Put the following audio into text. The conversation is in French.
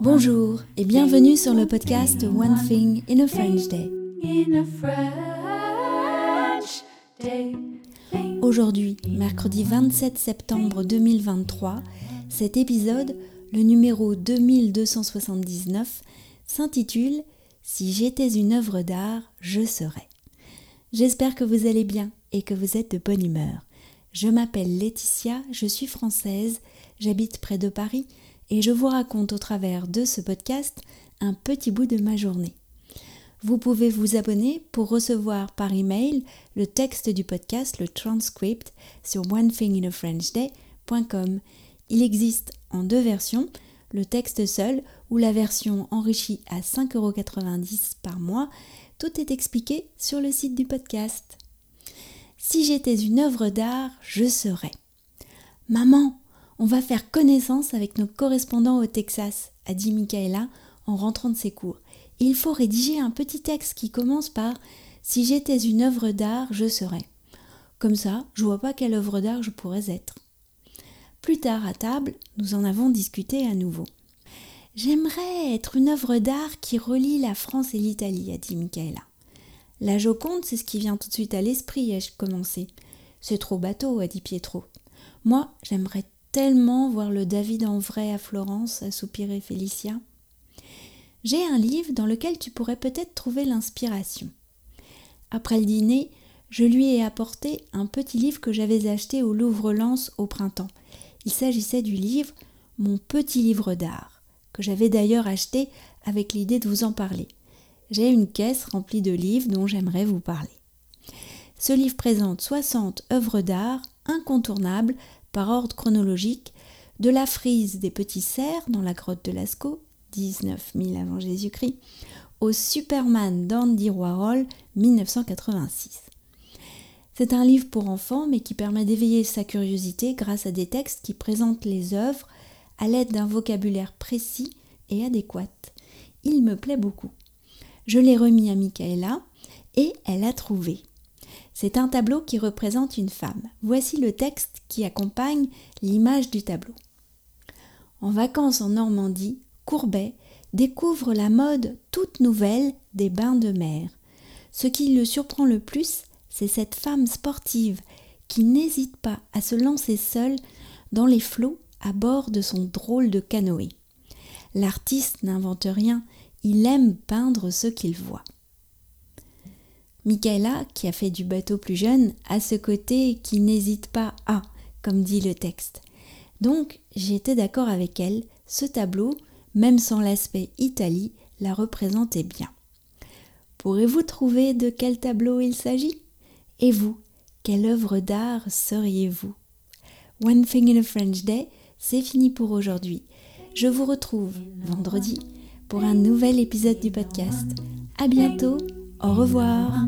Bonjour et bienvenue sur le podcast One Thing in a French Day. Aujourd'hui, mercredi 27 septembre 2023, cet épisode, le numéro 2279, s'intitule Si j'étais une œuvre d'art, je serais. J'espère que vous allez bien et que vous êtes de bonne humeur. Je m'appelle Laetitia, je suis française, j'habite près de Paris et je vous raconte au travers de ce podcast un petit bout de ma journée. Vous pouvez vous abonner pour recevoir par email le texte du podcast, le transcript, sur onethinginafrenchday.com. Il existe en deux versions, le texte seul ou la version enrichie à 5,90€ par mois. Tout est expliqué sur le site du podcast. Si j'étais une œuvre d'art, je serais. Maman, on va faire connaissance avec nos correspondants au Texas, a dit Michaela en rentrant de ses cours. il faut rédiger un petit texte qui commence par Si j'étais une œuvre d'art, je serais. Comme ça, je vois pas quelle œuvre d'art je pourrais être. Plus tard à table, nous en avons discuté à nouveau. J'aimerais être une œuvre d'art qui relie la France et l'Italie, a dit Michaela. La Joconde, c'est ce qui vient tout de suite à l'esprit, ai-je commencé. C'est trop bateau, a dit Pietro. Moi, j'aimerais tellement voir le David en vrai à Florence, a soupiré Félicia. J'ai un livre dans lequel tu pourrais peut-être trouver l'inspiration. Après le dîner, je lui ai apporté un petit livre que j'avais acheté au Louvre-Lens au printemps. Il s'agissait du livre Mon petit livre d'art, que j'avais d'ailleurs acheté avec l'idée de vous en parler. J'ai une caisse remplie de livres dont j'aimerais vous parler. Ce livre présente 60 œuvres d'art incontournables par ordre chronologique, de la frise des petits cerfs dans la grotte de Lascaux, 19 000 avant Jésus-Christ, au Superman d'Andy Warhol, 1986. C'est un livre pour enfants, mais qui permet d'éveiller sa curiosité grâce à des textes qui présentent les œuvres à l'aide d'un vocabulaire précis et adéquat. Il me plaît beaucoup. Je l'ai remis à Michaela et elle a trouvé. C'est un tableau qui représente une femme. Voici le texte qui accompagne l'image du tableau. En vacances en Normandie, Courbet découvre la mode toute nouvelle des bains de mer. Ce qui le surprend le plus, c'est cette femme sportive qui n'hésite pas à se lancer seule dans les flots à bord de son drôle de canoë. L'artiste n'invente rien, il aime peindre ce qu'il voit. Michaela, qui a fait du bateau plus jeune, a ce côté qui n'hésite pas à, comme dit le texte. Donc, j'étais d'accord avec elle, ce tableau, même sans l'aspect Italie, la représentait bien. Pourrez-vous trouver de quel tableau il s'agit? Et vous, quelle œuvre d'art seriez-vous? One Thing in a French Day, c'est fini pour aujourd'hui. Je vous retrouve vendredi pour un nouvel épisode du podcast. À bientôt, au revoir.